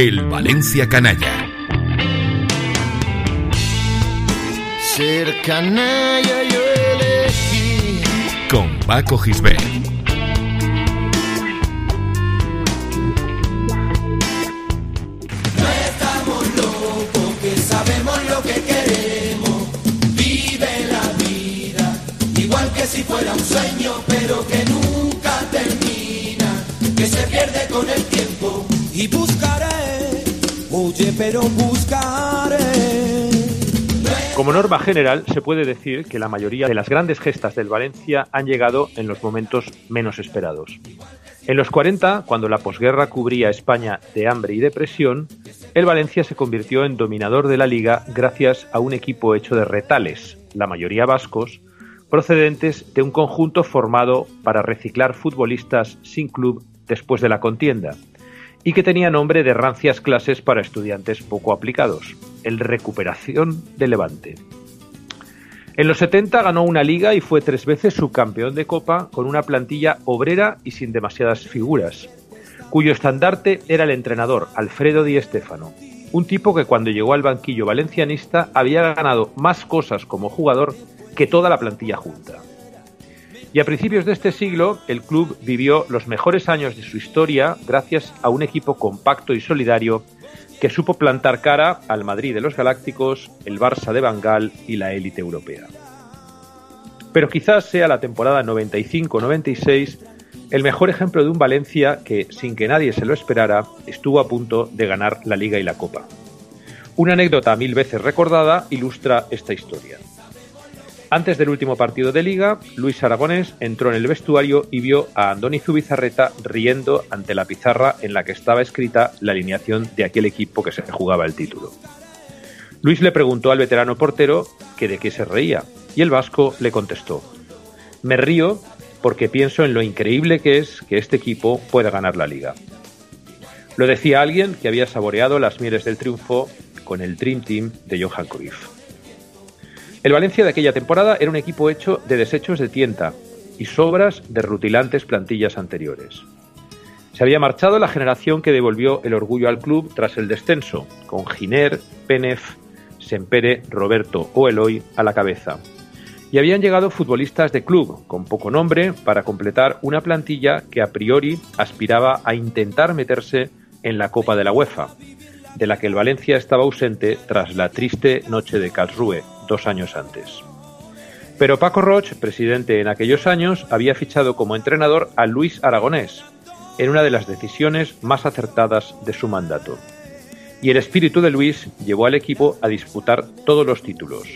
El Valencia Canalla. Ser canalla yo elegí. Con Paco Gisbert. No estamos locos, que sabemos lo que queremos. Vive la vida, igual que si fuera un sueño, pero que nunca termina, que se pierde con el tiempo. Y buscaré, pero buscaré. Como norma general, se puede decir que la mayoría de las grandes gestas del Valencia han llegado en los momentos menos esperados. En los 40, cuando la posguerra cubría España de hambre y depresión, el Valencia se convirtió en dominador de la liga gracias a un equipo hecho de retales, la mayoría vascos, procedentes de un conjunto formado para reciclar futbolistas sin club después de la contienda, y que tenía nombre de rancias clases para estudiantes poco aplicados, el Recuperación de Levante. En los 70 ganó una liga y fue tres veces subcampeón de Copa con una plantilla obrera y sin demasiadas figuras, cuyo estandarte era el entrenador Alfredo Di Stéfano, un tipo que cuando llegó al banquillo valencianista había ganado más cosas como jugador que toda la plantilla junta. Y a principios de este siglo, el club vivió los mejores años de su historia gracias a un equipo compacto y solidario que supo plantar cara al Madrid de los Galácticos, el Barça de Bangal y la élite europea. Pero quizás sea la temporada 95-96 el mejor ejemplo de un Valencia que, sin que nadie se lo esperara, estuvo a punto de ganar la Liga y la Copa. Una anécdota mil veces recordada ilustra esta historia. Antes del último partido de liga, Luis Aragonés entró en el vestuario y vio a Andoni Zubizarreta riendo ante la pizarra en la que estaba escrita la alineación de aquel equipo que se jugaba el título. Luis le preguntó al veterano portero que de qué se reía, y el vasco le contestó: Me río porque pienso en lo increíble que es que este equipo pueda ganar la liga. Lo decía alguien que había saboreado las mieles del triunfo con el Dream Team de Johan Cruyff. El Valencia de aquella temporada era un equipo hecho de desechos de tienta y sobras de rutilantes plantillas anteriores. Se había marchado la generación que devolvió el orgullo al club tras el descenso, con Giner, Penef, Sempere, Roberto o Eloy a la cabeza. Y habían llegado futbolistas de club, con poco nombre, para completar una plantilla que a priori aspiraba a intentar meterse en la Copa de la UEFA, de la que el Valencia estaba ausente tras la triste noche de Karlsruhe, dos años antes. Pero Paco Roch, presidente en aquellos años, había fichado como entrenador a Luis Aragonés, en una de las decisiones más acertadas de su mandato. Y el espíritu de Luis llevó al equipo a disputar todos los títulos.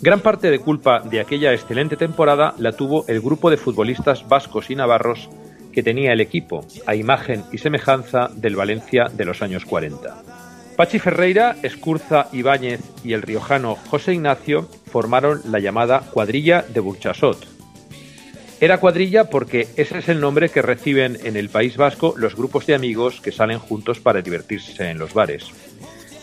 Gran parte de culpa de aquella excelente temporada la tuvo el grupo de futbolistas vascos y navarros que tenía el equipo, a imagen y semejanza del Valencia de los años 40. Pachi Ferreira, Escurza Ibáñez y el riojano José Ignacio formaron la llamada cuadrilla de Burchasot. Era cuadrilla porque ese es el nombre que reciben en el País Vasco los grupos de amigos que salen juntos para divertirse en los bares.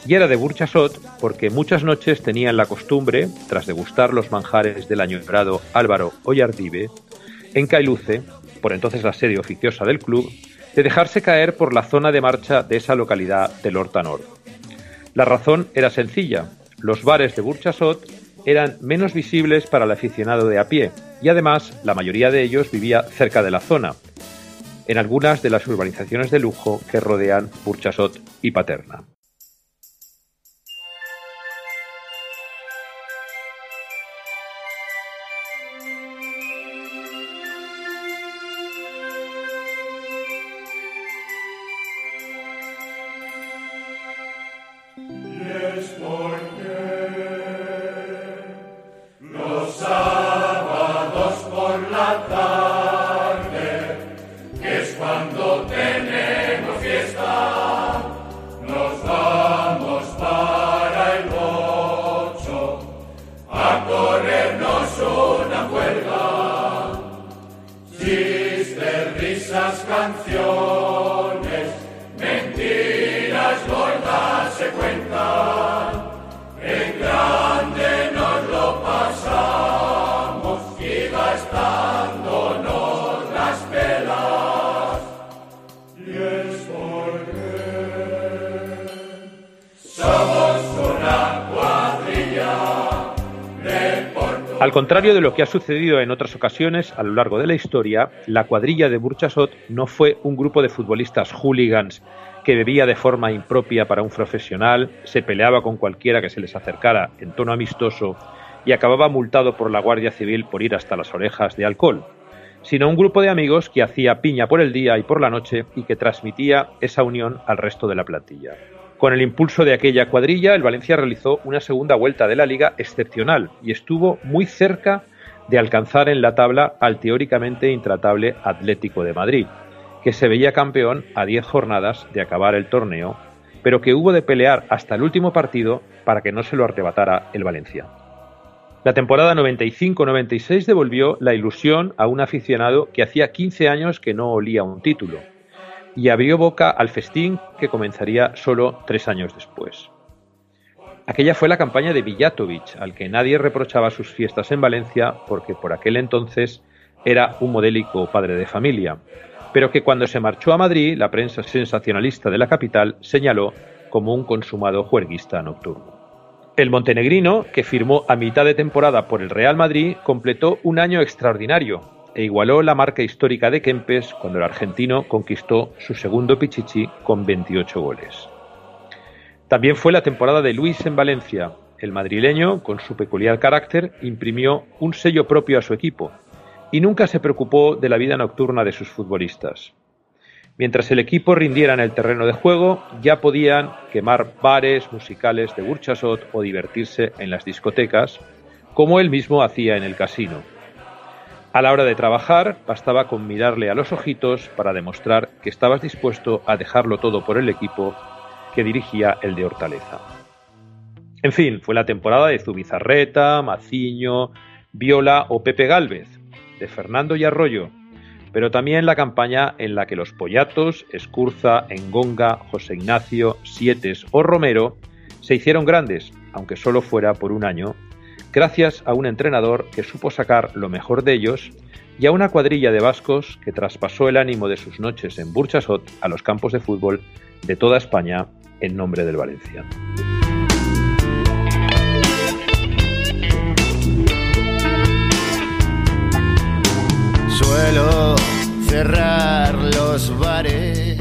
Y era de Burchasot porque muchas noches tenían la costumbre, tras degustar los manjares del añorado Álvaro Ollardive, en Cailuce, por entonces la sede oficiosa del club, de dejarse caer por la zona de marcha de esa localidad del Hortanor. La razón era sencilla. Los bares de Burchasot eran menos visibles para el aficionado de a pie y además la mayoría de ellos vivía cerca de la zona, en algunas de las urbanizaciones de lujo que rodean Burchasot y Paterna. Al contrario de lo que ha sucedido en otras ocasiones a lo largo de la historia, la cuadrilla de Burchasot no fue un grupo de futbolistas hooligans que bebía de forma impropia para un profesional, se peleaba con cualquiera que se les acercara en tono amistoso y acababa multado por la Guardia Civil por ir hasta las orejas de alcohol, sino un grupo de amigos que hacía piña por el día y por la noche y que transmitía esa unión al resto de la plantilla. Con el impulso de aquella cuadrilla, el Valencia realizó una segunda vuelta de la liga excepcional y estuvo muy cerca de alcanzar en la tabla al teóricamente intratable Atlético de Madrid, que se veía campeón a 10 jornadas de acabar el torneo, pero que hubo de pelear hasta el último partido para que no se lo arrebatara el Valencia. La temporada 95-96 devolvió la ilusión a un aficionado que hacía 15 años que no olía un título y abrió boca al festín que comenzaría solo tres años después. Aquella fue la campaña de Villatovic, al que nadie reprochaba sus fiestas en Valencia porque por aquel entonces era un modélico padre de familia, pero que cuando se marchó a Madrid la prensa sensacionalista de la capital señaló como un consumado juerguista nocturno. El montenegrino, que firmó a mitad de temporada por el Real Madrid, completó un año extraordinario, e igualó la marca histórica de Kempes cuando el argentino conquistó su segundo Pichichi con 28 goles. También fue la temporada de Luis en Valencia. El madrileño, con su peculiar carácter, imprimió un sello propio a su equipo y nunca se preocupó de la vida nocturna de sus futbolistas. Mientras el equipo rindiera en el terreno de juego, ya podían quemar bares musicales de Burchasot o divertirse en las discotecas, como él mismo hacía en el casino. A la hora de trabajar, bastaba con mirarle a los ojitos para demostrar que estabas dispuesto a dejarlo todo por el equipo que dirigía el de Hortaleza. En fin, fue la temporada de Zubizarreta, Maciño, Viola o Pepe Gálvez, de Fernando y Arroyo, pero también la campaña en la que los Pollatos, Escurza, Engonga, José Ignacio, Sietes o Romero se hicieron grandes, aunque solo fuera por un año, gracias a un entrenador que supo sacar lo mejor de ellos y a una cuadrilla de vascos que traspasó el ánimo de sus noches en Burchasot a los campos de fútbol de toda España en nombre del Valencia. Suelo cerrar los bares